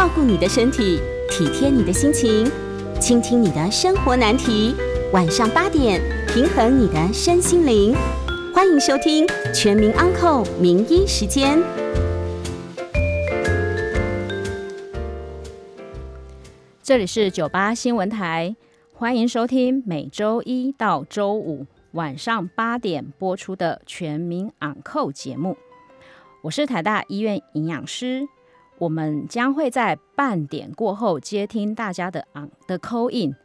照顾你的身体，体贴你的心情，倾听你的生活难题。晚上八点，平衡你的身心灵。欢迎收听《全民安扣名医时间》。这里是九八新闻台，欢迎收听每周一到周五晚上八点播出的《全民安扣》节目。我是台大医院营养师。我们将会在半点过后接听大家的昂的 call in，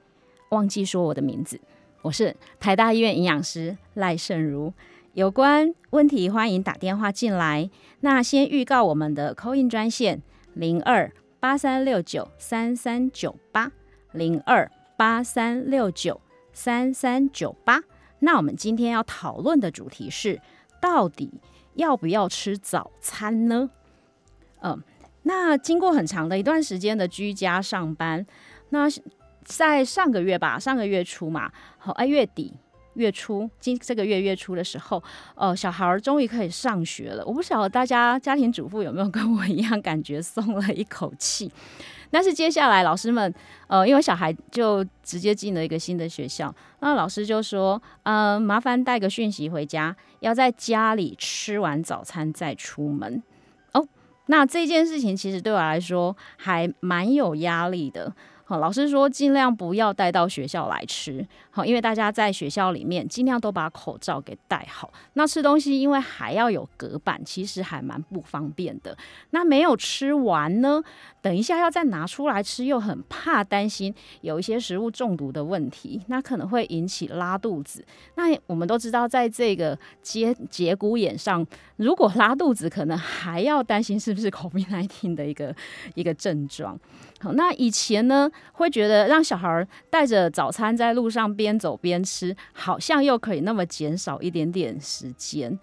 忘记说我的名字，我是台大医院营养师赖胜如。有关问题欢迎打电话进来。那先预告我们的 call in 专线零二八三六九三三九八零二八三六九三三九八。那我们今天要讨论的主题是，到底要不要吃早餐呢？嗯。那经过很长的一段时间的居家上班，那在上个月吧，上个月初嘛，好，哎，月底月初，今这个月月初的时候，呃，小孩儿终于可以上学了。我不晓得大家家庭主妇有没有跟我一样感觉松了一口气。但是接下来老师们，呃，因为小孩就直接进了一个新的学校，那老师就说，嗯，麻烦带个讯息回家，要在家里吃完早餐再出门。那这件事情其实对我来说还蛮有压力的。好，老师说尽量不要带到学校来吃，好，因为大家在学校里面尽量都把口罩给戴好。那吃东西因为还要有隔板，其实还蛮不方便的。那没有吃完呢，等一下要再拿出来吃，又很怕担心有一些食物中毒的问题，那可能会引起拉肚子。那我们都知道，在这个节节骨眼上，如果拉肚子，可能还要担心是不是 COVID-19 的一个一个症状。好，那以前呢，会觉得让小孩带着早餐在路上边走边吃，好像又可以那么减少一点点时间。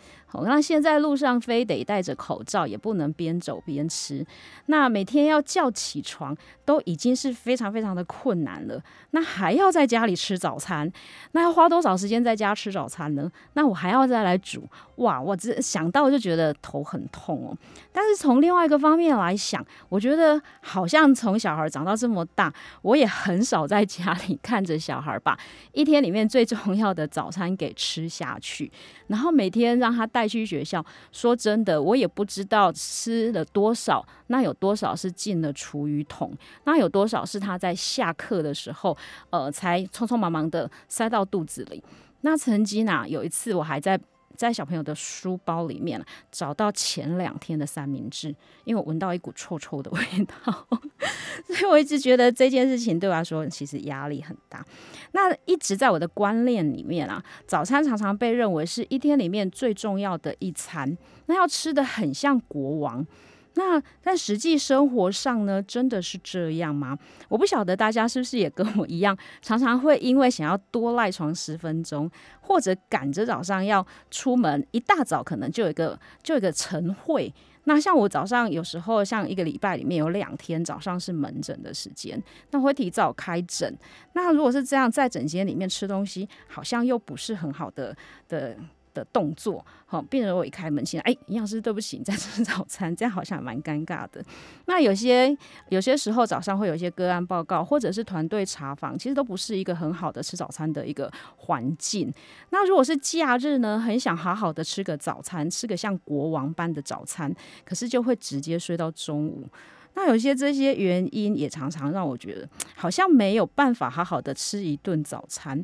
那现在路上非得戴着口罩，也不能边走边吃。那每天要叫起床，都已经是非常非常的困难了。那还要在家里吃早餐，那要花多少时间在家吃早餐呢？那我还要再来煮，哇！我只想到就觉得头很痛哦。但是从另外一个方面来想，我觉得好像从小孩长到这么大，我也很少在家里看着小孩把一天里面最重要的早餐给吃下去，然后每天让他带。带去学校，说真的，我也不知道吃了多少，那有多少是进了厨余桶，那有多少是他在下课的时候，呃，才匆匆忙忙的塞到肚子里。那曾经呢，有一次我还在。在小朋友的书包里面找到前两天的三明治，因为我闻到一股臭臭的 味道，所以我一直觉得这件事情对我来说其实压力很大。那一直在我的观念里面啊，早餐常常被认为是一天里面最重要的一餐，那要吃的很像国王。那在实际生活上呢，真的是这样吗？我不晓得大家是不是也跟我一样，常常会因为想要多赖床十分钟，或者赶着早上要出门，一大早可能就有一个就有一个晨会。那像我早上有时候，像一个礼拜里面有两天早上是门诊的时间，那会提早开诊。那如果是这样，在诊间里面吃东西，好像又不是很好的的。的动作，好，病人我一开门进来，哎，营养师，对不起，你在吃 早餐，这样好像蛮尴尬的。那有些有些时候早上会有一些个案报告，或者是团队查房，其实都不是一个很好的吃早餐的一个环境。那如果是假日呢，很想好好的吃个早餐，吃个像国王般的早餐，可是就会直接睡到中午。那有些这些原因也常常让我觉得，好像没有办法好好的吃一顿早餐。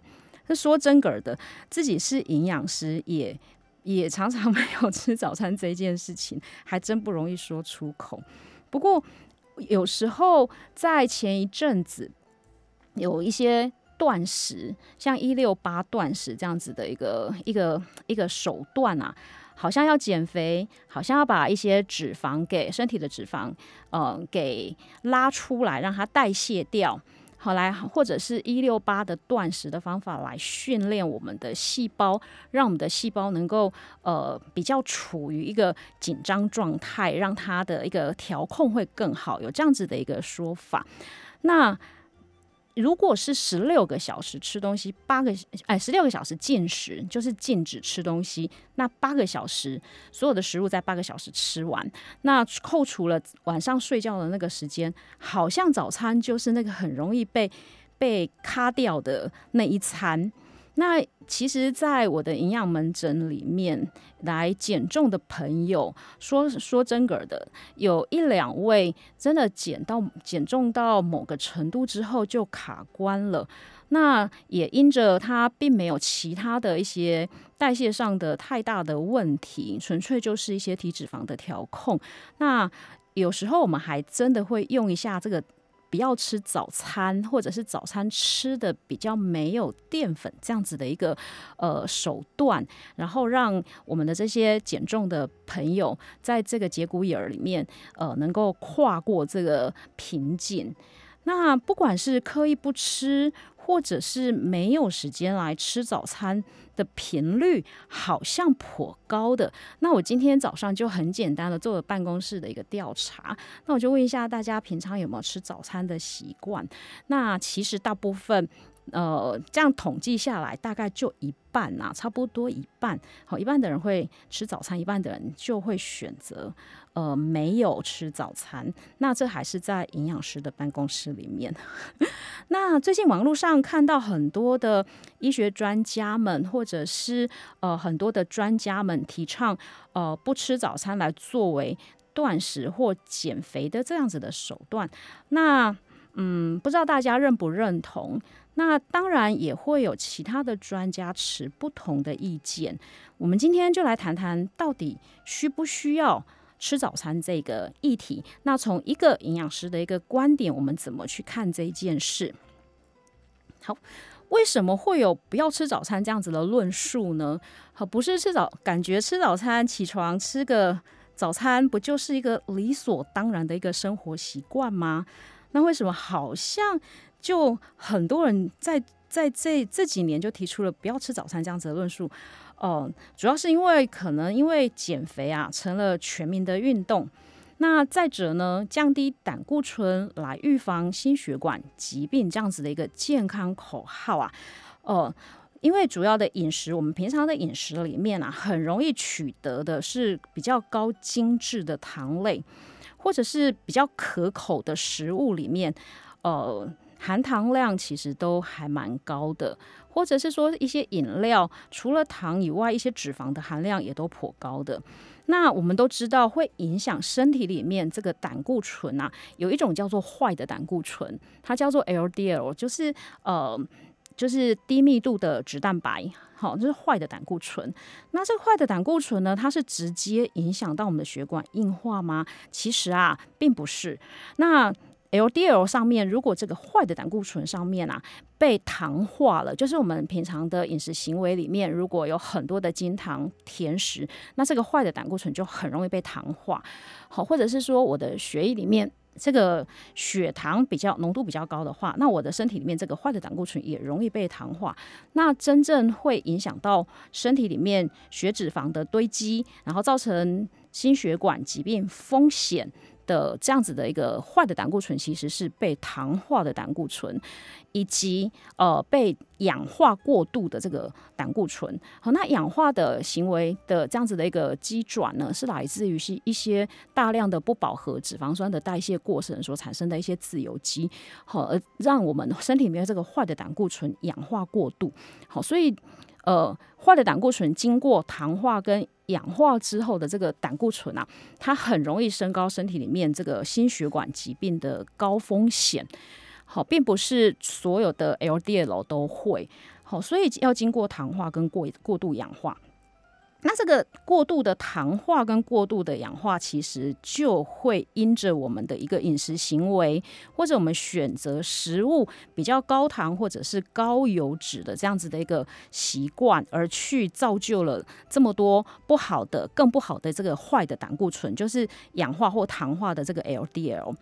是说真格的，自己是营养师，也也常常 没有吃早餐这件事情，还真不容易说出口。不过有时候在前一阵子有一些断食，像一六八断食这样子的一个一个一个手段啊，好像要减肥，好像要把一些脂肪给身体的脂肪，呃，给拉出来，让它代谢掉。好来，或者是一六八的断食的方法来训练我们的细胞，让我们的细胞能够呃比较处于一个紧张状态，让它的一个调控会更好，有这样子的一个说法。那如果是十六个小时吃东西，八个哎十六个小时禁食，就是禁止吃东西。那八个小时所有的食物在八个小时吃完，那扣除了晚上睡觉的那个时间，好像早餐就是那个很容易被被卡掉的那一餐。那其实，在我的营养门诊里面，来减重的朋友，说说真格的，有一两位真的减到减重到某个程度之后就卡关了。那也因着他并没有其他的一些代谢上的太大的问题，纯粹就是一些体脂肪的调控。那有时候我们还真的会用一下这个。不要吃早餐，或者是早餐吃的比较没有淀粉这样子的一个呃手段，然后让我们的这些减重的朋友在这个节骨眼儿里面呃能够跨过这个瓶颈。那不管是刻意不吃。或者是没有时间来吃早餐的频率好像颇高的，那我今天早上就很简单的做了办公室的一个调查，那我就问一下大家平常有没有吃早餐的习惯？那其实大部分。呃，这样统计下来，大概就一半呐，差不多一半。好，一半的人会吃早餐，一半的人就会选择呃没有吃早餐。那这还是在营养师的办公室里面。那最近网络上看到很多的医学专家们，或者是呃很多的专家们提倡呃不吃早餐来作为断食或减肥的这样子的手段。那嗯，不知道大家认不认同？那当然也会有其他的专家持不同的意见。我们今天就来谈谈到底需不需要吃早餐这个议题。那从一个营养师的一个观点，我们怎么去看这件事？好，为什么会有不要吃早餐这样子的论述呢？好，不是吃早，感觉吃早餐起床吃个早餐，不就是一个理所当然的一个生活习惯吗？那为什么好像？就很多人在在这这几年就提出了不要吃早餐这样子的论述，哦，主要是因为可能因为减肥啊成了全民的运动，那再者呢，降低胆固醇来预防心血管疾病这样子的一个健康口号啊，哦，因为主要的饮食，我们平常的饮食里面啊，很容易取得的是比较高精致的糖类，或者是比较可口的食物里面，呃。含糖量其实都还蛮高的，或者是说一些饮料除了糖以外，一些脂肪的含量也都颇高的。那我们都知道会影响身体里面这个胆固醇啊，有一种叫做坏的胆固醇，它叫做 LDL，就是呃就是低密度的脂蛋白，好，这是坏的胆固醇。那这个坏的胆固醇呢，它是直接影响到我们的血管硬化吗？其实啊，并不是。那 LDL 上面，如果这个坏的胆固醇上面啊被糖化了，就是我们平常的饮食行为里面，如果有很多的精糖甜食，那这个坏的胆固醇就很容易被糖化。好，或者是说我的血液里面这个血糖比较浓度比较高的话，那我的身体里面这个坏的胆固醇也容易被糖化。那真正会影响到身体里面血脂肪的堆积，然后造成心血管疾病风险。的这样子的一个坏的胆固醇，其实是被糖化的胆固醇，以及呃被氧化过度的这个胆固醇。好，那氧化的行为的这样子的一个机转呢，是来自于是一些大量的不饱和脂肪酸的代谢过程所产生的一些自由基，好，而让我们身体里面这个坏的胆固醇氧化过度。好，所以。呃，坏的胆固醇经过糖化跟氧化之后的这个胆固醇啊，它很容易升高身体里面这个心血管疾病的高风险。好，并不是所有的 LDL 都会好，所以要经过糖化跟过过度氧化。那这个过度的糖化跟过度的氧化，其实就会因着我们的一个饮食行为，或者我们选择食物比较高糖或者是高油脂的这样子的一个习惯，而去造就了这么多不好的、更不好的这个坏的胆固醇，就是氧化或糖化的这个 LDL。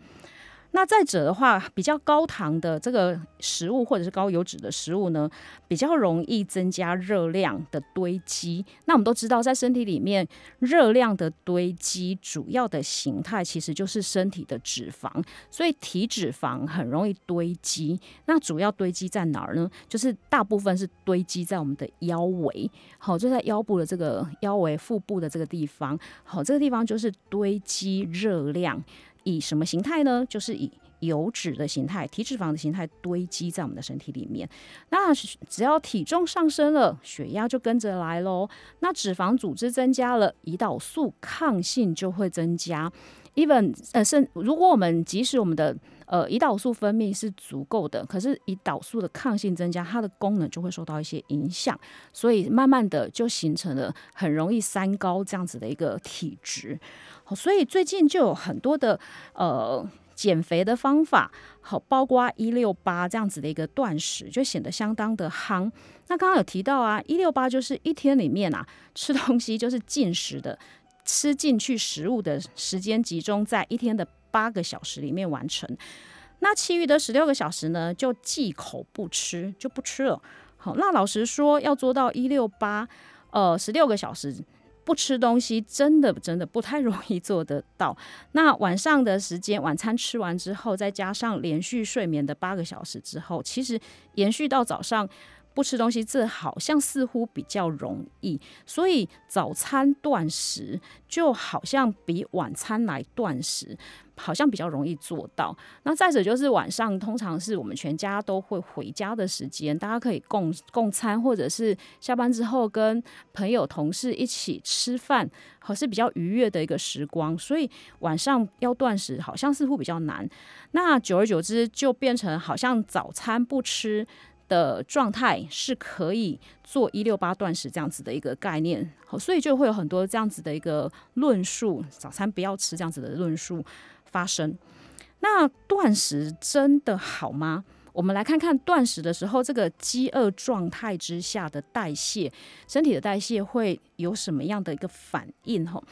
那再者的话，比较高糖的这个食物或者是高油脂的食物呢，比较容易增加热量的堆积。那我们都知道，在身体里面，热量的堆积主要的形态其实就是身体的脂肪，所以体脂肪很容易堆积。那主要堆积在哪儿呢？就是大部分是堆积在我们的腰围，好，就在腰部的这个腰围、腹部的这个地方。好，这个地方就是堆积热量。以什么形态呢？就是以油脂的形态、体脂肪的形态堆积在我们的身体里面。那只要体重上升了，血压就跟着来喽。那脂肪组织增加了，胰岛素抗性就会增加。Even 呃，是如果我们即使我们的呃胰岛素分泌是足够的，可是胰岛素的抗性增加，它的功能就会受到一些影响。所以慢慢的就形成了很容易三高这样子的一个体质。所以最近就有很多的呃减肥的方法，好，包括一六八这样子的一个断食，就显得相当的夯。那刚刚有提到啊，一六八就是一天里面啊吃东西就是进食的，吃进去食物的时间集中在一天的八个小时里面完成。那其余的十六个小时呢，就忌口不吃，就不吃了。好，那老实说，要做到一六八，呃，十六个小时。不吃东西真的真的不太容易做得到。那晚上的时间，晚餐吃完之后，再加上连续睡眠的八个小时之后，其实延续到早上不吃东西，这好像似乎比较容易。所以早餐断食就好像比晚餐来断食。好像比较容易做到。那再者就是晚上，通常是我们全家都会回家的时间，大家可以共共餐，或者是下班之后跟朋友同事一起吃饭，好是比较愉悦的一个时光。所以晚上要断食，好像似乎比较难。那久而久之，就变成好像早餐不吃的状态是可以做一六八断食这样子的一个概念。所以就会有很多这样子的一个论述，早餐不要吃这样子的论述。发生，那断食真的好吗？我们来看看断食的时候，这个饥饿状态之下的代谢，身体的代谢会有什么样的一个反应？吼，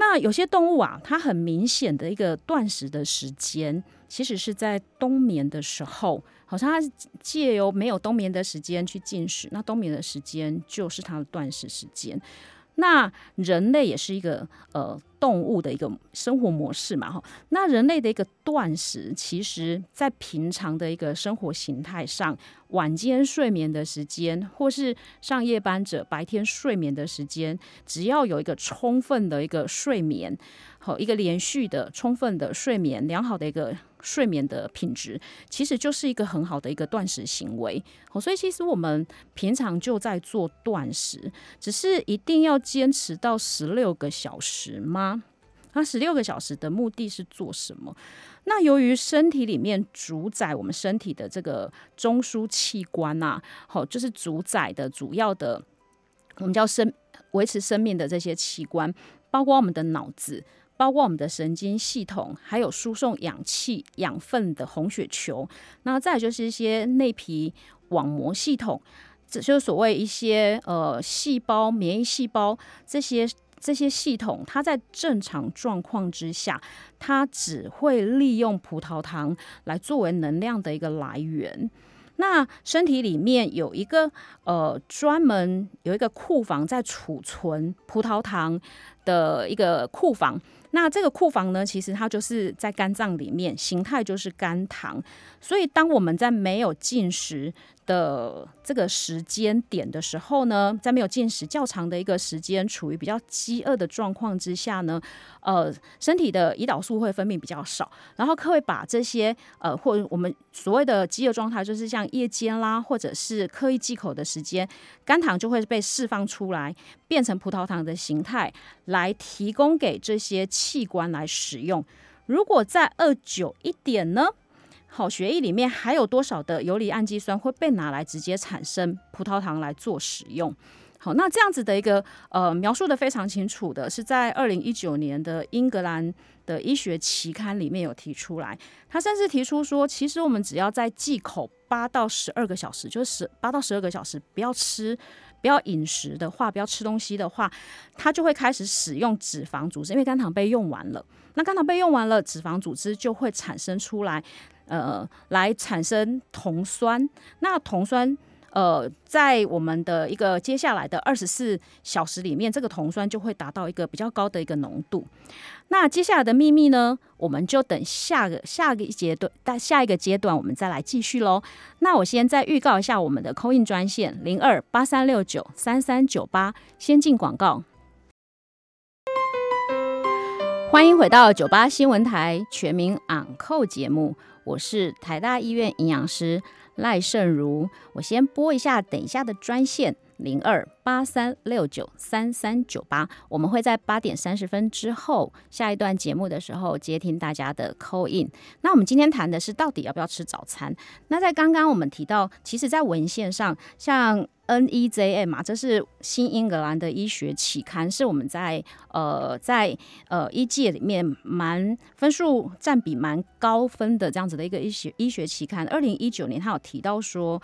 那有些动物啊，它很明显的一个断食的时间，其实是在冬眠的时候，好像它借由没有冬眠的时间去进食，那冬眠的时间就是它的断食时间。那人类也是一个呃动物的一个生活模式嘛，哈。那人类的一个断食，其实在平常的一个生活形态上，晚间睡眠的时间，或是上夜班者白天睡眠的时间，只要有一个充分的一个睡眠，好一个连续的充分的睡眠，良好的一个。睡眠的品质其实就是一个很好的一个断食行为，好，所以其实我们平常就在做断食，只是一定要坚持到十六个小时吗？那十六个小时的目的是做什么？那由于身体里面主宰我们身体的这个中枢器官呐，好，就是主宰的主要的，我们叫生维持生命的这些器官，包括我们的脑子。包括我们的神经系统，还有输送氧气、养分的红血球，那再就是一些内皮网膜系统，这就是所谓一些呃细胞、免疫细胞这些这些系统，它在正常状况之下，它只会利用葡萄糖来作为能量的一个来源。那身体里面有一个呃专门有一个库房在储存葡萄糖的一个库房。那这个库房呢，其实它就是在肝脏里面，形态就是肝糖。所以，当我们在没有进食的这个时间点的时候呢，在没有进食较长的一个时间，处于比较饥饿的状况之下呢，呃，身体的胰岛素会分泌比较少，然后会把这些呃，或我们所谓的饥饿状态，就是像夜间啦，或者是刻意忌口的时间，肝糖就会被释放出来，变成葡萄糖的形态，来提供给这些器官来使用。如果再饿久一点呢？好，血液里面还有多少的游离氨基酸会被拿来直接产生葡萄糖来做使用？好，那这样子的一个呃描述的非常清楚的，是在二零一九年的英格兰的医学期刊里面有提出来。他甚至提出说，其实我们只要在忌口八到十二个小时，就是八到十二个小时不要吃、不要饮食的话，不要吃东西的话，它就会开始使用脂肪组织，因为肝糖被用完了。那肝糖被用完了，脂肪组织就会产生出来，呃，来产生酮酸。那酮酸。呃，在我们的一个接下来的二十四小时里面，这个酮酸就会达到一个比较高的一个浓度。那接下来的秘密呢，我们就等下个下个一阶段，但下一个阶段我们再来继续喽。那我先再预告一下我们的扣印专线零二八三六九三三九八，先进广告。欢迎回到九八新闻台全民昂扣节目，我是台大医院营养师。赖胜如，我先拨一下，等一下的专线零二八三六九三三九八，我们会在八点三十分之后下一段节目的时候接听大家的 call in。那我们今天谈的是到底要不要吃早餐？那在刚刚我们提到，其实，在文献上，像 NEJM 嘛，这是新英格兰的医学期刊，是我们在呃在呃医界里面蛮分数占比蛮高分的这样子的一个医学医学期刊。二零一九年，他有提到说，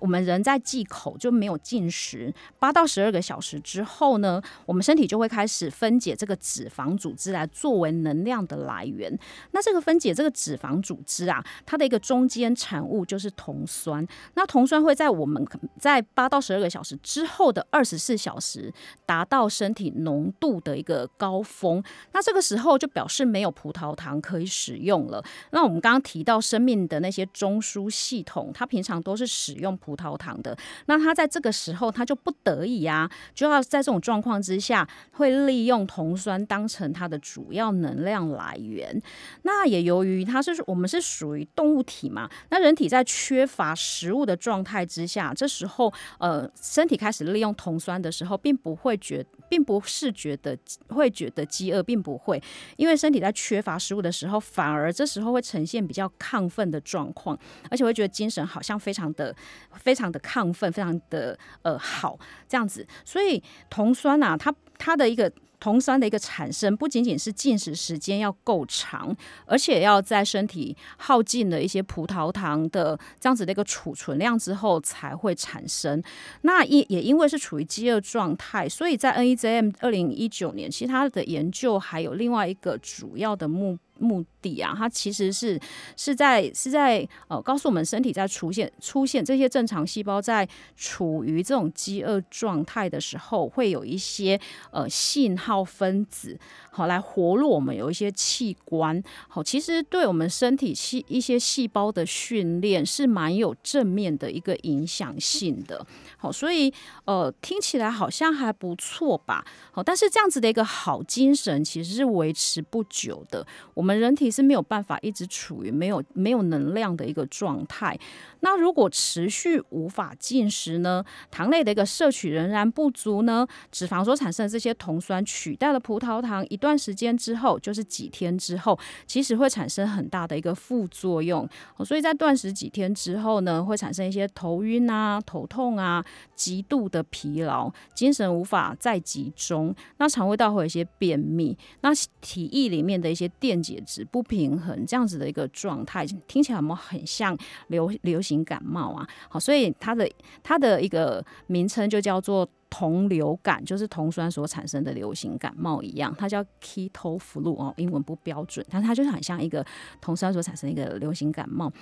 我们人在忌口就没有进食八到十二个小时之后呢，我们身体就会开始分解这个脂肪组织来作为能量的来源。那这个分解这个脂肪组织啊，它的一个中间产物就是酮酸。那酮酸会在我们在八到十二个小时之后的二十四小时达到身体浓度的一个高峰，那这个时候就表示没有葡萄糖可以使用了。那我们刚刚提到生命的那些中枢系统，它平常都是使用葡萄糖的，那它在这个时候它就不得已呀，就要在这种状况之下，会利用酮酸当成它的主要能量来源。那也由于它是我们是属于动物体嘛，那人体在缺乏食物的状态之下，这时候呃。身体开始利用酮酸的时候，并不会觉，并不是觉得会觉得饥饿，并不会，因为身体在缺乏食物的时候，反而这时候会呈现比较亢奋的状况，而且会觉得精神好像非常的、非常的亢奋，非常的呃好这样子。所以酮酸啊，它它的一个。酮酸的一个产生，不仅仅是进食时间要够长，而且要在身体耗尽了一些葡萄糖的这样子的一个储存量之后才会产生。那也也因为是处于饥饿状态，所以在 NEJM 二零一九年，其他的研究还有另外一个主要的目。目的啊，它其实是是在是在呃告诉我们身体在出现出现这些正常细胞在处于这种饥饿状态的时候，会有一些呃信号分子好来活络我们有一些器官好，其实对我们身体细一些细胞的训练是蛮有正面的一个影响性的。好，所以呃听起来好像还不错吧？好，但是这样子的一个好精神其实是维持不久的。我们我们人体是没有办法一直处于没有没有能量的一个状态。那如果持续无法进食呢？糖类的一个摄取仍然不足呢？脂肪所产生的这些酮酸取代了葡萄糖，一段时间之后，就是几天之后，其实会产生很大的一个副作用。所以在断食几天之后呢，会产生一些头晕啊、头痛啊、极度的疲劳、精神无法再集中。那肠胃道会有一些便秘，那体液里面的一些电解质不平衡，这样子的一个状态，听起来有没有很像流流？行感冒啊，好，所以它的它的一个名称就叫做。同流感就是酮酸所产生的流行感冒一样，它叫 keto flu 哦，英文不标准，但它就是很像一个酮酸所产生一个流行感冒。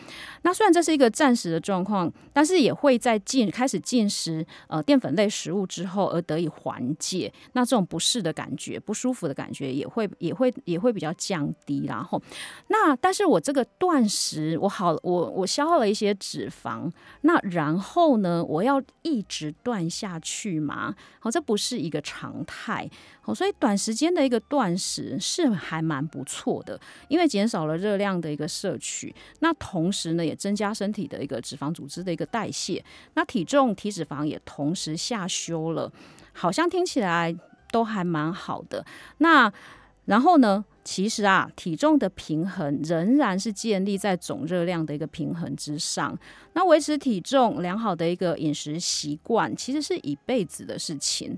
那虽然这是一个暂时的状况，但是也会在进开始进食呃淀粉类食物之后而得以缓解。那这种不适的感觉、不舒服的感觉也会也会也会比较降低。然后，那但是我这个断食，我好我我消耗了一些脂肪，那然后呢，我要一直断下去嘛？啊，好，这不是一个常态，好，所以短时间的一个断食是还蛮不错的，因为减少了热量的一个摄取，那同时呢，也增加身体的一个脂肪组织的一个代谢，那体重体脂肪也同时下修了，好像听起来都还蛮好的。那然后呢，其实啊，体重的平衡仍然是建立在总热量的一个平衡之上。那维持体重良好的一个饮食习惯，其实是一辈子的事情。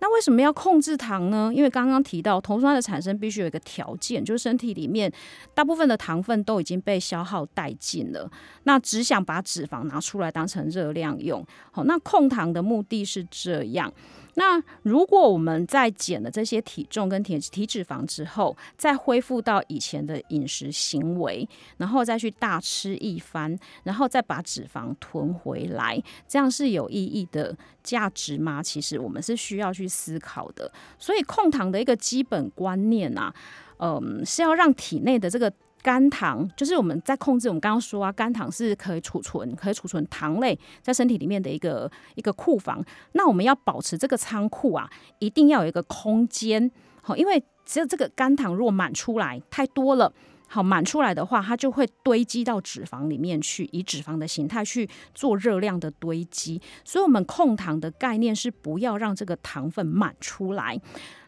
那为什么要控制糖呢？因为刚刚提到酮酸的产生必须有一个条件，就是身体里面大部分的糖分都已经被消耗殆尽了，那只想把脂肪拿出来当成热量用。好，那控糖的目的是这样。那如果我们在减了这些体重跟体体脂肪之后，再恢复到以前的饮食行为，然后再去大吃一番，然后再把脂肪囤回来，这样是有意义的价值吗？其实我们是需要去思考的。所以控糖的一个基本观念啊，嗯，是要让体内的这个。肝糖就是我们在控制，我们刚刚说啊，肝糖是可以储存、可以储存糖类在身体里面的一个一个库房。那我们要保持这个仓库啊，一定要有一个空间，好，因为只有这个肝糖如果满出来太多了，好满出来的话，它就会堆积到脂肪里面去，以脂肪的形态去做热量的堆积。所以，我们控糖的概念是不要让这个糖分满出来。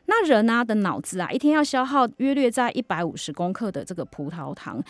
那人啊的脑子啊，一天要消耗约略在一百五十公克的这个葡萄糖。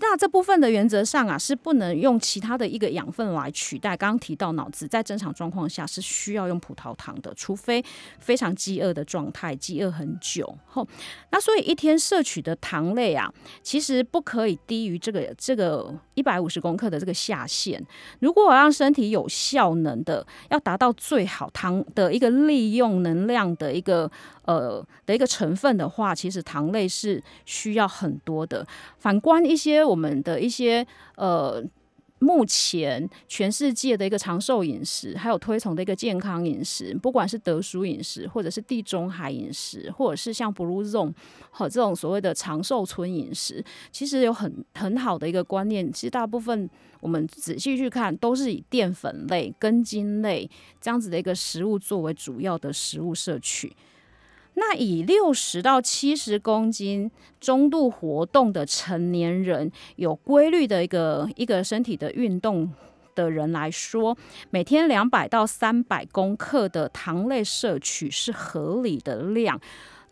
那这部分的原则上啊，是不能用其他的一个养分来取代。刚刚提到脑子在正常状况下是需要用葡萄糖的，除非非常饥饿的状态，饥饿很久后。那所以一天摄取的糖类啊，其实不可以低于这个这个一百五十公克的这个下限。如果我让身体有效能的，要达到最好糖的一个利用能量的一个。呃的一个成分的话，其实糖类是需要很多的。反观一些我们的一些呃，目前全世界的一个长寿饮食，还有推崇的一个健康饮食，不管是德叔饮食，或者是地中海饮食，或者是像 Blue Zone 和这种所谓的长寿村饮食，其实有很很好的一个观念。其实大部分我们仔细去看，都是以淀粉类、根茎类这样子的一个食物作为主要的食物摄取。那以六十到七十公斤中度活动的成年人，有规律的一个一个身体的运动的人来说，每天两百到三百公克的糖类摄取是合理的量。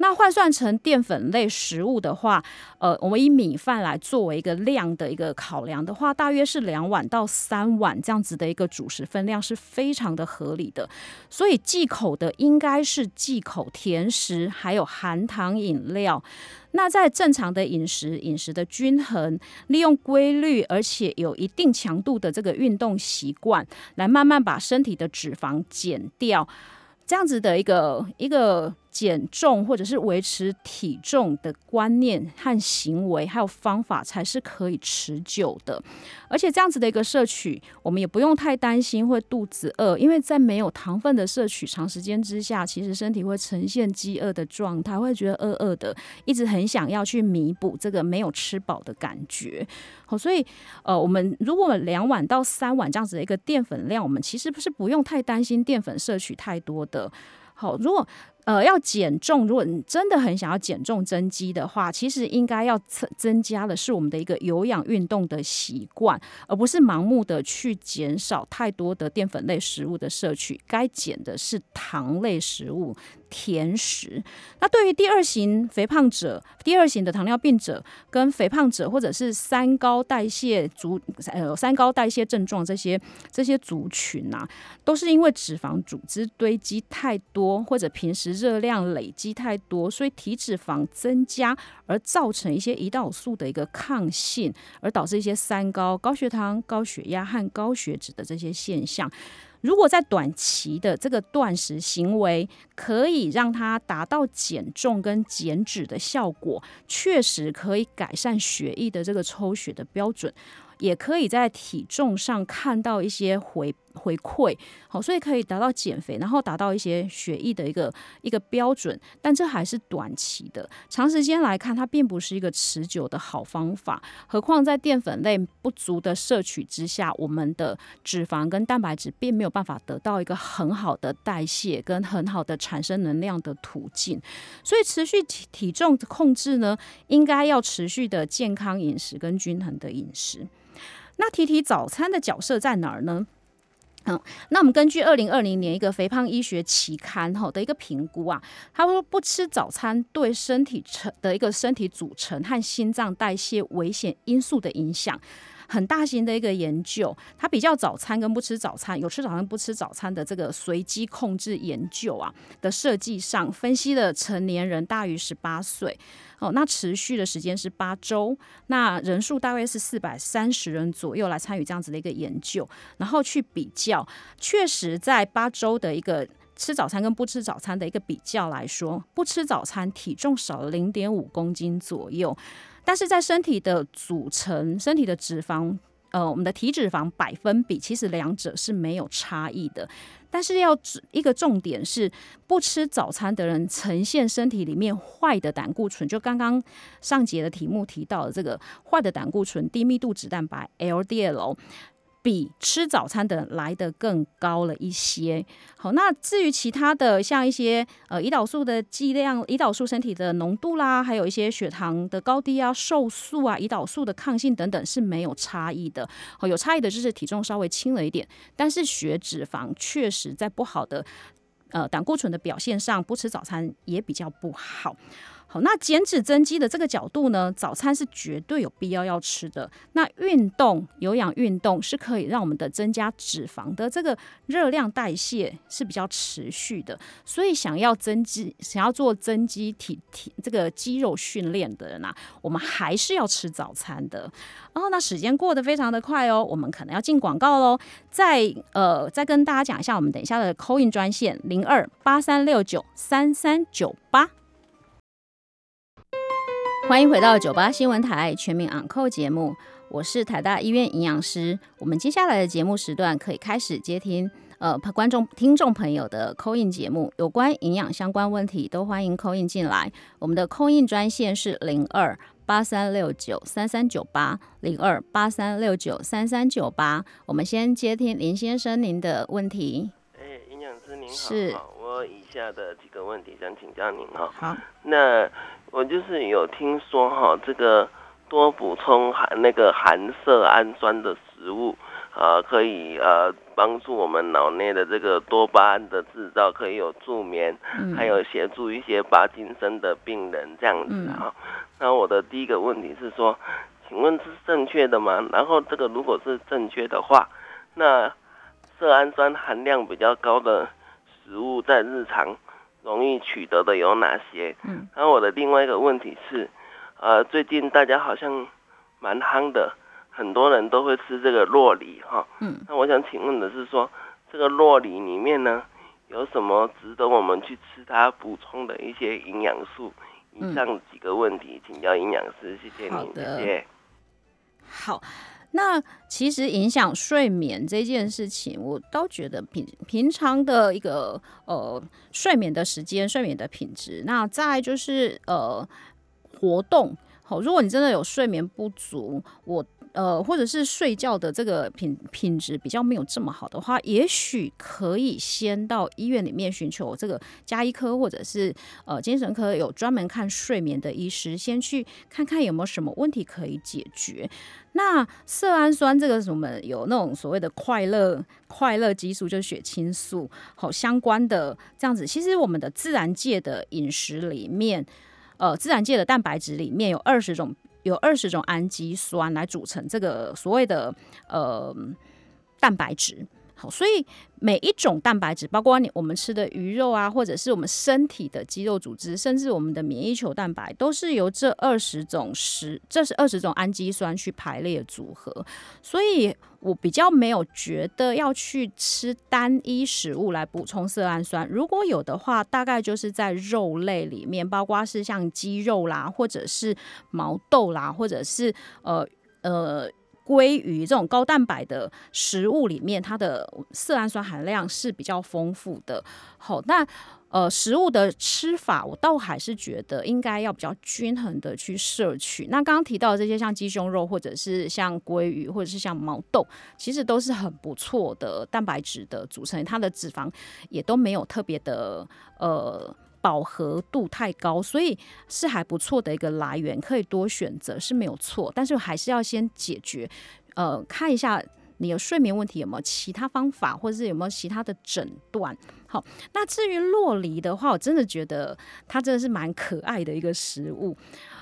那换算成淀粉类食物的话，呃，我们以米饭来作为一个量的一个考量的话，大约是两碗到三碗这样子的一个主食分量是非常的合理的。所以忌口的应该是忌口甜食，还有含糖饮料。那在正常的饮食、饮食的均衡，利用规律而且有一定强度的这个运动习惯，来慢慢把身体的脂肪减掉，这样子的一个一个。减重或者是维持体重的观念和行为，还有方法才是可以持久的。而且这样子的一个摄取，我们也不用太担心会肚子饿，因为在没有糖分的摄取长时间之下，其实身体会呈现饥饿的状态，会觉得饿饿的，一直很想要去弥补这个没有吃饱的感觉。好，所以呃，我们如果两碗到三碗这样子的一个淀粉量，我们其实不是不用太担心淀粉摄取太多的。好，如果呃，要减重，如果你真的很想要减重增肌的话，其实应该要增增加的是我们的一个有氧运动的习惯，而不是盲目的去减少太多的淀粉类食物的摄取。该减的是糖类食物、甜食。那对于第二型肥胖者、第二型的糖尿病者跟肥胖者，或者是三高代谢族呃三高代谢症状这些这些族群啊，都是因为脂肪组织堆积太多，或者平时。热量累积太多，所以体脂肪增加，而造成一些胰岛素的一个抗性，而导致一些三高、高血糖、高血压和高血脂的这些现象。如果在短期的这个断食行为，可以让它达到减重跟减脂的效果，确实可以改善血液的这个抽血的标准。也可以在体重上看到一些回回馈，好，所以可以达到减肥，然后达到一些血液的一个一个标准，但这还是短期的，长时间来看，它并不是一个持久的好方法。何况在淀粉类不足的摄取之下，我们的脂肪跟蛋白质并没有办法得到一个很好的代谢跟很好的产生能量的途径。所以持续体体重控制呢，应该要持续的健康饮食跟均衡的饮食。那提提早餐的角色在哪儿呢？那我们根据二零二零年一个肥胖医学期刊哈的一个评估啊，他说不吃早餐对身体成的一个身体组成和心脏代谢危险因素的影响。很大型的一个研究，它比较早餐跟不吃早餐，有吃早餐不吃早餐的这个随机控制研究啊的设计上，分析了成年人大于十八岁哦，那持续的时间是八周，那人数大约是四百三十人左右来参与这样子的一个研究，然后去比较，确实在八周的一个吃早餐跟不吃早餐的一个比较来说，不吃早餐体重少了零点五公斤左右。但是在身体的组成、身体的脂肪，呃，我们的体脂肪百分比，其实两者是没有差异的。但是要一个重点是，不吃早餐的人呈现身体里面坏的胆固醇，就刚刚上节的题目提到的这个坏的胆固醇、低密度脂蛋白 （LDL）。比吃早餐的来的更高了一些。好，那至于其他的，像一些呃胰岛素的剂量、胰岛素身体的浓度啦，还有一些血糖的高低啊、瘦素啊、胰岛素的抗性等等是没有差异的。好，有差异的就是体重稍微轻了一点，但是血脂肪确实在不好的呃胆固醇的表现上，不吃早餐也比较不好。好，那减脂增肌的这个角度呢，早餐是绝对有必要要吃的。那运动有氧运动是可以让我们的增加脂肪的这个热量代谢是比较持续的。所以想要增肌、想要做增肌体体这个肌肉训练的人啊，我们还是要吃早餐的。哦，那时间过得非常的快哦，我们可能要进广告喽。再呃，再跟大家讲一下，我们等一下的扣印专线零二八三六九三三九八。欢迎回到九八新闻台全民昂扣节目，我是台大医院营养师。我们接下来的节目时段可以开始接听呃观众听众朋友的扣印节目，有关营养相关问题都欢迎扣印进来。我们的扣印专线是零二八三六九三三九八零二八三六九三三九八。我们先接听林先生您的问题。哎，营养师您好，是，我以下的几个问题想请教您哈。好，那。我就是有听说哈，这个多补充含那个含色氨酸的食物，呃，可以呃帮助我们脑内的这个多巴胺的制造，可以有助眠，还有协助一些帕金森的病人这样子啊。那我的第一个问题是说，请问是正确的吗？然后这个如果是正确的话，那色氨酸含量比较高的食物在日常。容易取得的有哪些？嗯，然后我的另外一个问题是，呃，最近大家好像蛮夯的，很多人都会吃这个洛梨哈。嗯，那我想请问的是说，这个洛梨里面呢，有什么值得我们去吃它补充的一些营养素？以上几个问题请教营养师，谢谢你，谢谢。好。那其实影响睡眠这件事情，我倒觉得平平常的一个呃睡眠的时间、睡眠的品质，那再就是呃活动。好，如果你真的有睡眠不足，我。呃，或者是睡觉的这个品品质比较没有这么好的话，也许可以先到医院里面寻求这个加医科或者是呃精神科有专门看睡眠的医师，先去看看有没有什么问题可以解决。那色氨酸这个什么有那种所谓的快乐快乐激素，就是血清素，好相关的这样子。其实我们的自然界的饮食里面，呃，自然界的蛋白质里面有二十种。有二十种氨基酸来组成这个所谓的呃蛋白质。好，所以每一种蛋白质，包括你我们吃的鱼肉啊，或者是我们身体的肌肉组织，甚至我们的免疫球蛋白，都是由这二十种十，这是二十种氨基酸去排列组合。所以我比较没有觉得要去吃单一食物来补充色氨酸，如果有的话，大概就是在肉类里面，包括是像鸡肉啦，或者是毛豆啦，或者是呃呃。鲑鱼这种高蛋白的食物里面，它的色氨酸含量是比较丰富的。好，那呃，食物的吃法，我倒还是觉得应该要比较均衡的去摄取。那刚刚提到这些，像鸡胸肉，或者是像鲑鱼，或者是像毛豆，其实都是很不错的蛋白质的组成，它的脂肪也都没有特别的呃。饱和度太高，所以是还不错的一个来源，可以多选择是没有错。但是还是要先解决，呃，看一下你的睡眠问题有没有其他方法，或者是有没有其他的诊断？好，那至于洛梨的话，我真的觉得它真的是蛮可爱的一个食物。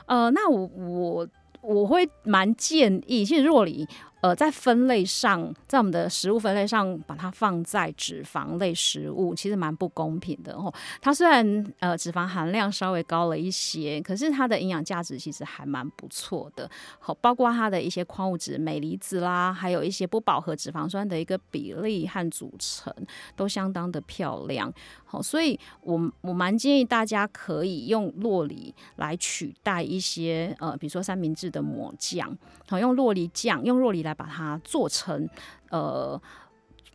呃，那我我我会蛮建议，其实洛梨。呃，在分类上，在我们的食物分类上，把它放在脂肪类食物，其实蛮不公平的哦。它虽然呃脂肪含量稍微高了一些，可是它的营养价值其实还蛮不错的。好，包括它的一些矿物质、镁离子啦，还有一些不饱和脂肪酸的一个比例和组成，都相当的漂亮。好，所以我我蛮建议大家可以用洛梨来取代一些呃，比如说三明治的抹酱，好，用洛梨酱，用洛梨来把它做成呃。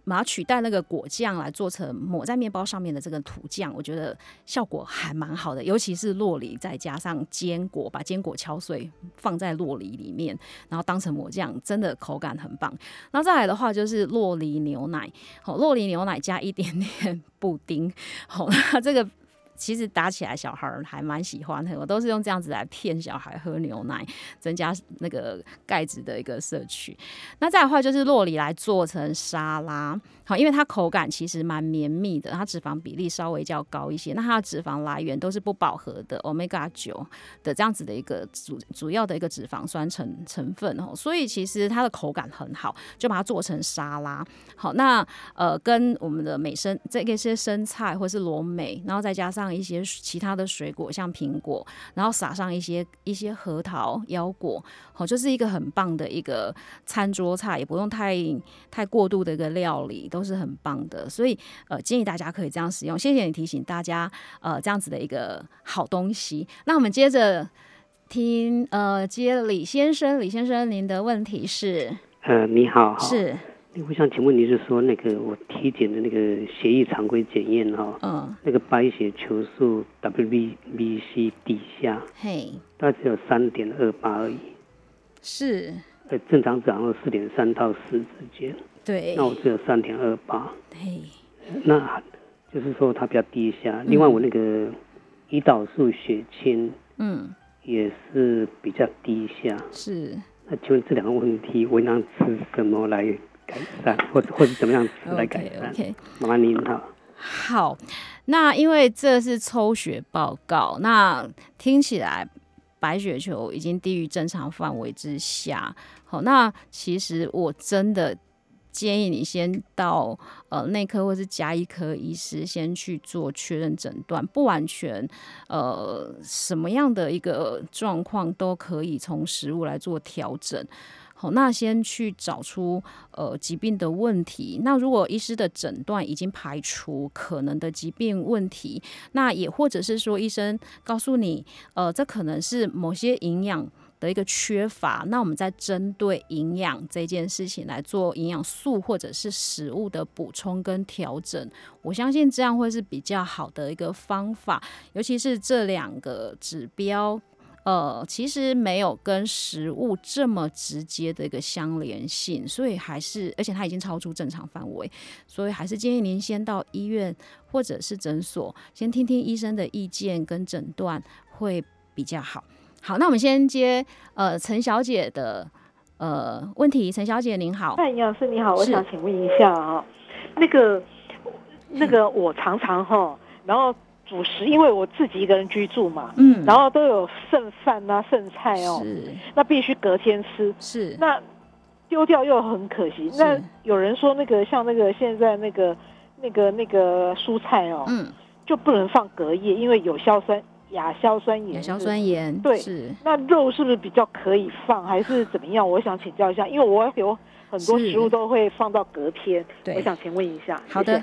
把它取代那个果酱来做成抹在面包上面的这个涂酱，我觉得效果还蛮好的。尤其是洛梨，再加上坚果，把坚果敲碎放在洛梨里面，然后当成抹酱，真的口感很棒。然后再来的话就是洛梨牛奶，好，洛梨牛奶加一点点 布丁，好，那这个。其实打起来，小孩还蛮喜欢的。我都是用这样子来骗小孩喝牛奶，增加那个钙质的一个摄取。那再的话就是洛梨来做成沙拉，好，因为它口感其实蛮绵密的，它脂肪比例稍微较高一些。那它的脂肪来源都是不饱和的，omega 九的这样子的一个主主要的一个脂肪酸成成分哦，所以其实它的口感很好，就把它做成沙拉。好，那呃跟我们的美生这个些生菜或是罗美，然后再加上。一些其他的水果，像苹果，然后撒上一些一些核桃、腰果，好，就是一个很棒的一个餐桌菜，也不用太太过度的一个料理，都是很棒的。所以呃，建议大家可以这样使用。谢谢你提醒大家，呃，这样子的一个好东西。那我们接着听，呃，接李先生，李先生，您的问题是？呃，你好，是。我想请问你是说那个我体检的那个血液常规检验哈，嗯，那个白血球数 WBC 底下，嘿，大概只有三点二八而已，是，呃，正常值好像四点三到四之间，对，那我只有三点二八，嘿，那就是说它比较低下。另外我那个胰岛素血清，嗯，也是比较低下，是。那请问这两个问题，我应当吃什么来？改善，或或者怎么样来改善？麻烦您好。好，那因为这是抽血报告，那听起来白血球已经低于正常范围之下。好，那其实我真的建议你先到呃内科或是加医科医师先去做确认诊断，不完全呃什么样的一个状况都可以从食物来做调整。那先去找出呃疾病的问题。那如果医师的诊断已经排除可能的疾病问题，那也或者是说医生告诉你，呃，这可能是某些营养的一个缺乏。那我们在针对营养这件事情来做营养素或者是食物的补充跟调整。我相信这样会是比较好的一个方法，尤其是这两个指标。呃，其实没有跟食物这么直接的一个相连性，所以还是，而且它已经超出正常范围，所以还是建议您先到医院或者是诊所，先听听医生的意见跟诊断会比较好。好，那我们先接呃陈小姐的呃问题，陈小姐您好，范营养师你好，我想请问一下啊，那个那个我常常哈，然后。主食，因为我自己一个人居住嘛，嗯，然后都有剩饭啊、剩菜哦，是，那必须隔天吃，是，那丢掉又很可惜。那有人说那个像那个现在那个那个那个蔬菜哦，嗯，就不能放隔夜，因为有硝酸亚硝酸盐，亚硝酸盐，对，是。那肉是不是比较可以放，还是怎么样？我想请教一下，因为我有很多食物都会放到隔天，我想请问一下。好的。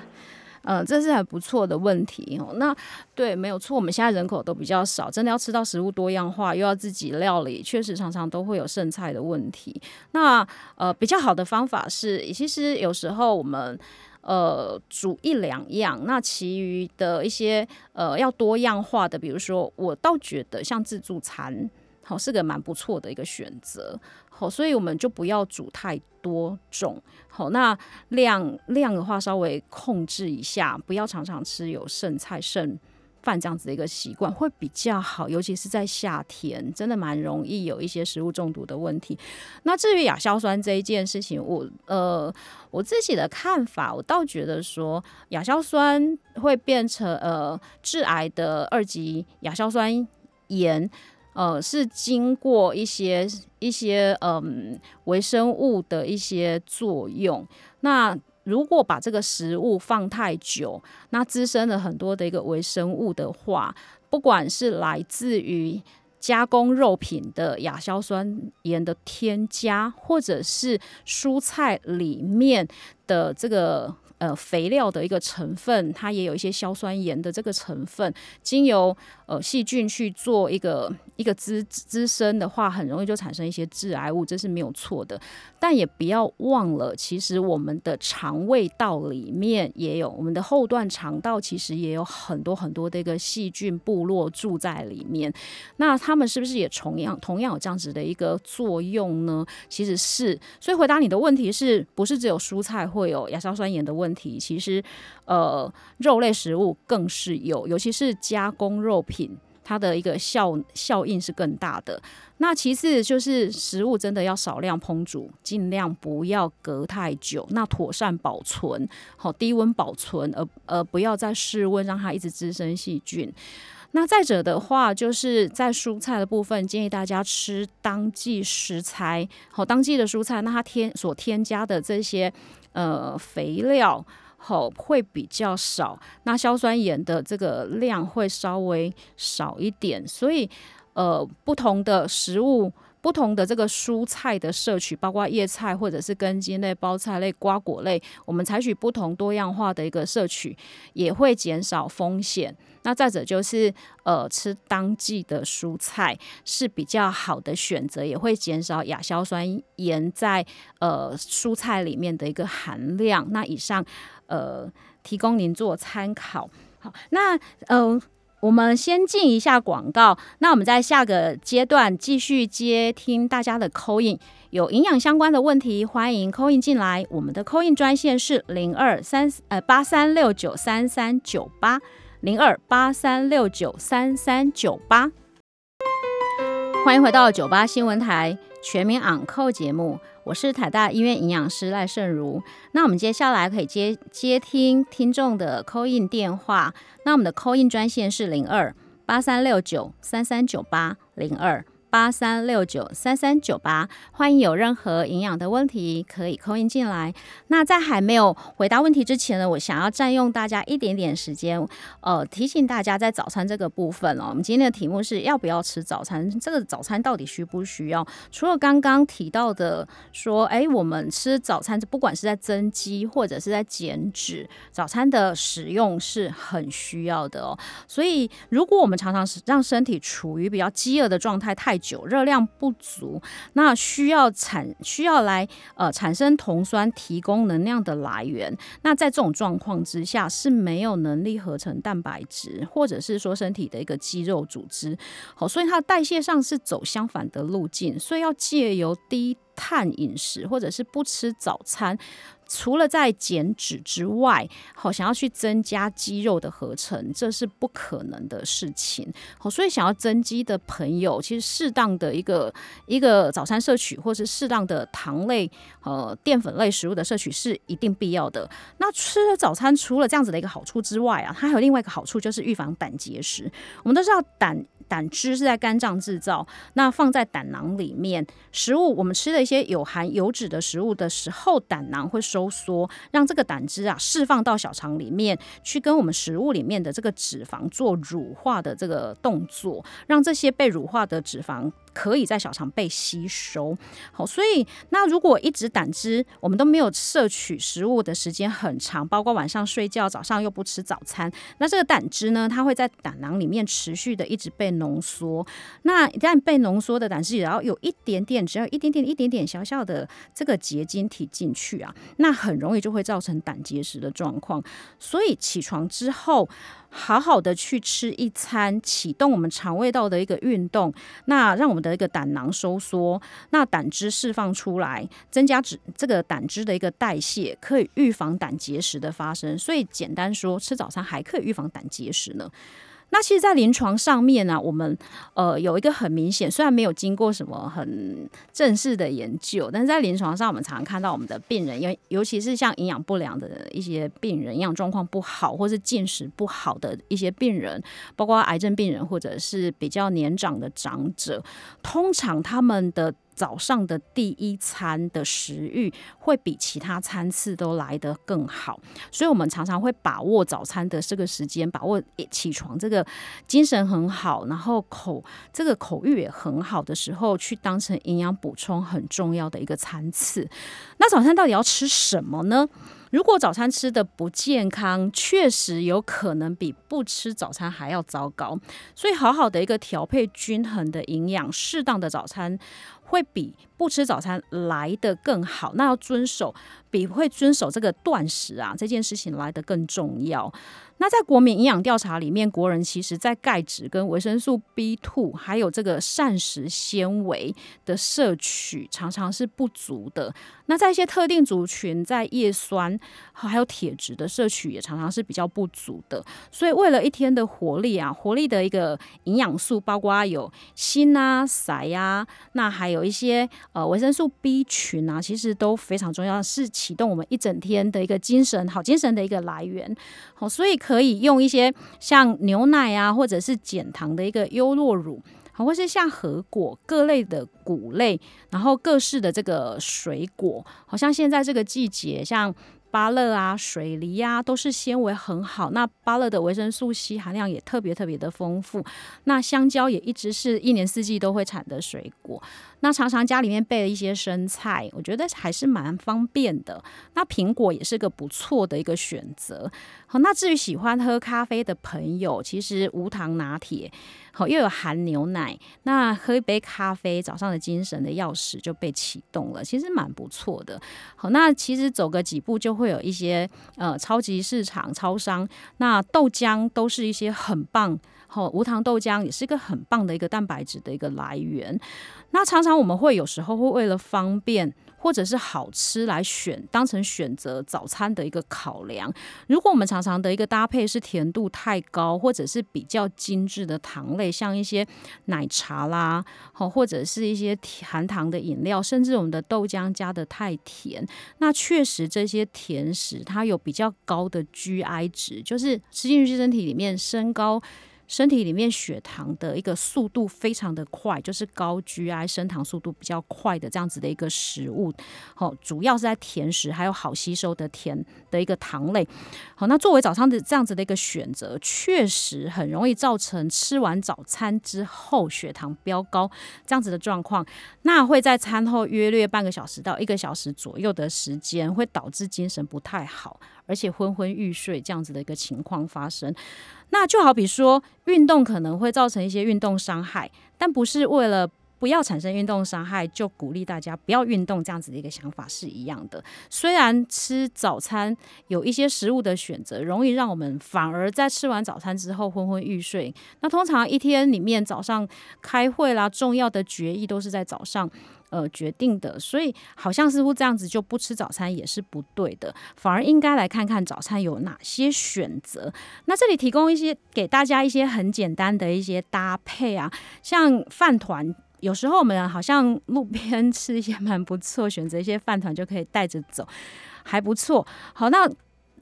嗯，这是很不错的问题哦。那对，没有错，我们现在人口都比较少，真的要吃到食物多样化，又要自己料理，确实常常都会有剩菜的问题。那呃，比较好的方法是，其实有时候我们呃煮一两样，那其余的一些呃要多样化的，比如说，我倒觉得像自助餐。好，是个蛮不错的一个选择。好，所以我们就不要煮太多种。好，那量量的话稍微控制一下，不要常常吃有剩菜剩饭这样子的一个习惯会比较好，尤其是在夏天，真的蛮容易有一些食物中毒的问题。那至于亚硝酸这一件事情，我呃我自己的看法，我倒觉得说亚硝酸会变成呃致癌的二级亚硝酸盐，呃是经过一些一些嗯微生物的一些作用，那。如果把这个食物放太久，那滋生了很多的一个微生物的话，不管是来自于加工肉品的亚硝酸盐的添加，或者是蔬菜里面的这个。呃，肥料的一个成分，它也有一些硝酸盐的这个成分，经由呃细菌去做一个一个滋滋生的话，很容易就产生一些致癌物，这是没有错的。但也不要忘了，其实我们的肠胃道里面也有，我们的后段肠道其实也有很多很多的一个细菌部落住在里面。那他们是不是也同样同样有这样子的一个作用呢？其实是。所以回答你的问题是不是只有蔬菜会有亚硝酸盐的问？问题其实，呃，肉类食物更是有，尤其是加工肉品，它的一个效效应是更大的。那其次就是食物真的要少量烹煮，尽量不要隔太久，那妥善保存，好低温保存，而而不要在室温让它一直滋生细菌。那再者的话，就是在蔬菜的部分，建议大家吃当季食材，好当季的蔬菜，那它添所添加的这些。呃，肥料好会比较少，那硝酸盐的这个量会稍微少一点，所以呃，不同的食物、不同的这个蔬菜的摄取，包括叶菜或者是根茎类、包菜类、瓜果类，我们采取不同多样化的一个摄取，也会减少风险。那再者就是，呃，吃当季的蔬菜是比较好的选择，也会减少亚硝酸盐在呃蔬菜里面的一个含量。那以上呃提供您做参考。好，那呃我们先进一下广告，那我们在下个阶段继续接听大家的扣印，有营养相关的问题，欢迎扣印进来。我们的扣印专线是零二三呃八三六九三三九八。零二八三六九三三九八，欢迎回到九八新闻台全民昂扣节目，我是台大医院营养师赖胜如。那我们接下来可以接接听听众的扣印电话，那我们的扣印专线是零二八三六九三三九八零二。八三六九三三九八，欢迎有任何营养的问题可以扣音进来。那在还没有回答问题之前呢，我想要占用大家一点点时间，呃，提醒大家在早餐这个部分哦，我们今天的题目是要不要吃早餐？这个早餐到底需不需要？除了刚刚提到的说，哎，我们吃早餐，不管是在增肌或者是在减脂，早餐的使用是很需要的哦。所以，如果我们常常是让身体处于比较饥饿的状态，太久热量不足，那需要产需要来呃产生酮酸提供能量的来源。那在这种状况之下是没有能力合成蛋白质，或者是说身体的一个肌肉组织。好，所以它代谢上是走相反的路径，所以要借由低碳饮食或者是不吃早餐。除了在减脂之外，好想要去增加肌肉的合成，这是不可能的事情。好，所以想要增肌的朋友，其实适当的一个一个早餐摄取，或是适当的糖类、呃淀粉类食物的摄取是一定必要的。那吃了早餐，除了这样子的一个好处之外啊，它还有另外一个好处，就是预防胆结石。我们都知道胆。胆汁是在肝脏制造，那放在胆囊里面。食物我们吃了一些有含油脂的食物的时候，胆囊会收缩，让这个胆汁啊释放到小肠里面去，跟我们食物里面的这个脂肪做乳化的这个动作，让这些被乳化的脂肪。可以在小肠被吸收，好，所以那如果一直胆汁我们都没有摄取食物的时间很长，包括晚上睡觉、早上又不吃早餐，那这个胆汁呢，它会在胆囊里面持续的一直被浓缩。那一旦被浓缩的胆汁，只要有一点点，只要一点点、一点点小小的这个结晶体进去啊，那很容易就会造成胆结石的状况。所以起床之后。好好的去吃一餐，启动我们肠胃道的一个运动，那让我们的一个胆囊收缩，那胆汁释放出来，增加脂这个胆汁的一个代谢，可以预防胆结石的发生。所以简单说，吃早餐还可以预防胆结石呢。那其实，在临床上面呢，我们呃有一个很明显，虽然没有经过什么很正式的研究，但是在临床上，我们常常看到我们的病人，尤尤其是像营养不良的一些病人，营养状况不好，或是进食不好的一些病人，包括癌症病人或者是比较年长的长者，通常他们的。早上的第一餐的食欲会比其他餐次都来得更好，所以我们常常会把握早餐的这个时间，把握起床这个精神很好，然后口这个口欲也很好的时候，去当成营养补充很重要的一个餐次。那早餐到底要吃什么呢？如果早餐吃的不健康，确实有可能比不吃早餐还要糟糕。所以，好好的一个调配均衡的营养，适当的早餐。会比不吃早餐来的更好，那要遵守比会遵守这个断食啊这件事情来的更重要。那在国民营养调查里面，国人其实在钙质跟维生素 B two 还有这个膳食纤维的摄取常常是不足的。那在一些特定族群，在叶酸还有铁质的摄取也常常是比较不足的。所以为了一天的活力啊，活力的一个营养素，包括有锌啊、硒啊，那还有一些呃维生素 B 群啊，其实都非常重要，是启动我们一整天的一个精神好精神的一个来源。好，所以。可以用一些像牛奶啊，或者是减糖的一个优酪乳，好，或是像核果各类的谷类，然后各式的这个水果，好像现在这个季节，像芭乐啊、水梨啊，都是纤维很好。那芭乐的维生素 C 含量也特别特别的丰富。那香蕉也一直是一年四季都会产的水果。那常常家里面备了一些生菜，我觉得还是蛮方便的。那苹果也是个不错的一个选择。好，那至于喜欢喝咖啡的朋友，其实无糖拿铁，好又有含牛奶，那喝一杯咖啡，早上的精神的钥匙就被启动了，其实蛮不错的。好，那其实走个几步就会有一些呃超级市场、超商，那豆浆都是一些很棒。好，无糖豆浆也是一个很棒的一个蛋白质的一个来源。那常常我们会有时候会为了方便或者是好吃来选，当成选择早餐的一个考量。如果我们常常的一个搭配是甜度太高，或者是比较精致的糖类，像一些奶茶啦，好或者是一些含糖的饮料，甚至我们的豆浆加的太甜，那确实这些甜食它有比较高的 GI 值，就是吃进去身体里面升高。身体里面血糖的一个速度非常的快，就是高 GI 升糖速度比较快的这样子的一个食物，好，主要是在甜食还有好吸收的甜的一个糖类，好，那作为早上的这样子的一个选择，确实很容易造成吃完早餐之后血糖飙高这样子的状况，那会在餐后约略半个小时到一个小时左右的时间，会导致精神不太好。而且昏昏欲睡这样子的一个情况发生，那就好比说运动可能会造成一些运动伤害，但不是为了不要产生运动伤害就鼓励大家不要运动这样子的一个想法是一样的。虽然吃早餐有一些食物的选择容易让我们反而在吃完早餐之后昏昏欲睡，那通常一天里面早上开会啦，重要的决议都是在早上。呃，决定的，所以好像似乎这样子就不吃早餐也是不对的，反而应该来看看早餐有哪些选择。那这里提供一些给大家一些很简单的一些搭配啊，像饭团，有时候我们好像路边 吃一些蛮不错，选择一些饭团就可以带着走，还不错。好，那。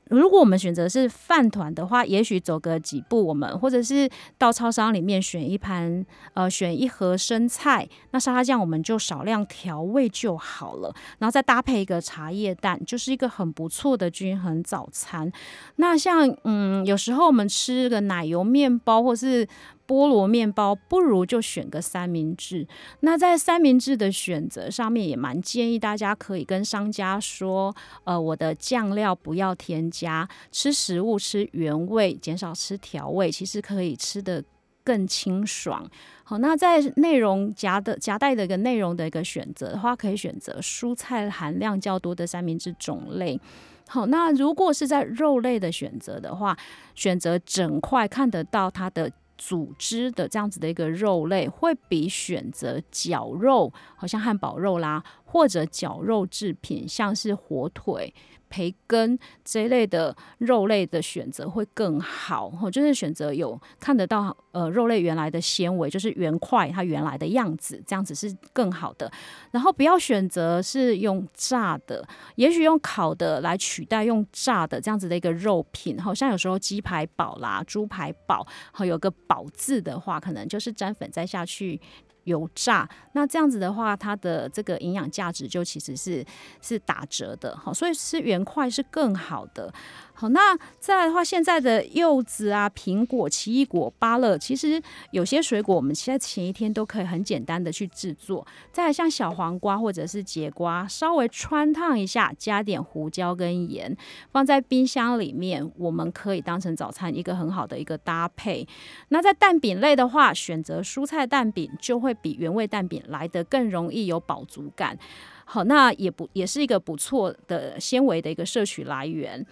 如果我们选择是饭团的话，也许走个几步，我们或者是到超商里面选一盘，呃，选一盒生菜，那沙拉酱我们就少量调味就好了，然后再搭配一个茶叶蛋，就是一个很不错的均衡早餐。那像，嗯，有时候我们吃个奶油面包或是。菠萝面包不如就选个三明治。那在三明治的选择上面，也蛮建议大家可以跟商家说，呃，我的酱料不要添加，吃食物吃原味，减少吃调味，其实可以吃的更清爽。好，那在内容夹的夹带的一个内容的一个选择的话，可以选择蔬菜含量较多的三明治种类。好，那如果是在肉类的选择的话，选择整块看得到它的。组织的这样子的一个肉类，会比选择绞肉，好像汉堡肉啦，或者绞肉制品，像是火腿。培根这类的肉类的选择会更好，哈，就是选择有看得到呃肉类原来的纤维，就是圆块它原来的样子，这样子是更好的。然后不要选择是用炸的，也许用烤的来取代用炸的这样子的一个肉品，好像有时候鸡排堡啦、猪排堡，好有个堡字的话，可能就是沾粉再下去。油炸，那这样子的话，它的这个营养价值就其实是是打折的，好，所以吃圆块是更好的。好，那再来的话，现在的柚子啊、苹果、奇异果、芭乐，其实有些水果我们现在前一天都可以很简单的去制作。再来像小黄瓜或者是节瓜，稍微穿烫一下，加点胡椒跟盐，放在冰箱里面，我们可以当成早餐一个很好的一个搭配。那在蛋饼类的话，选择蔬菜蛋饼就会比原味蛋饼来得更容易有饱足感。好，那也不也是一个不错的纤维的一个摄取来源。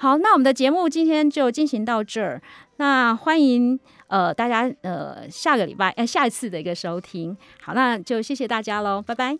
好，那我们的节目今天就进行到这儿。那欢迎呃大家呃下个礼拜呃下一次的一个收听。好，那就谢谢大家喽，拜拜。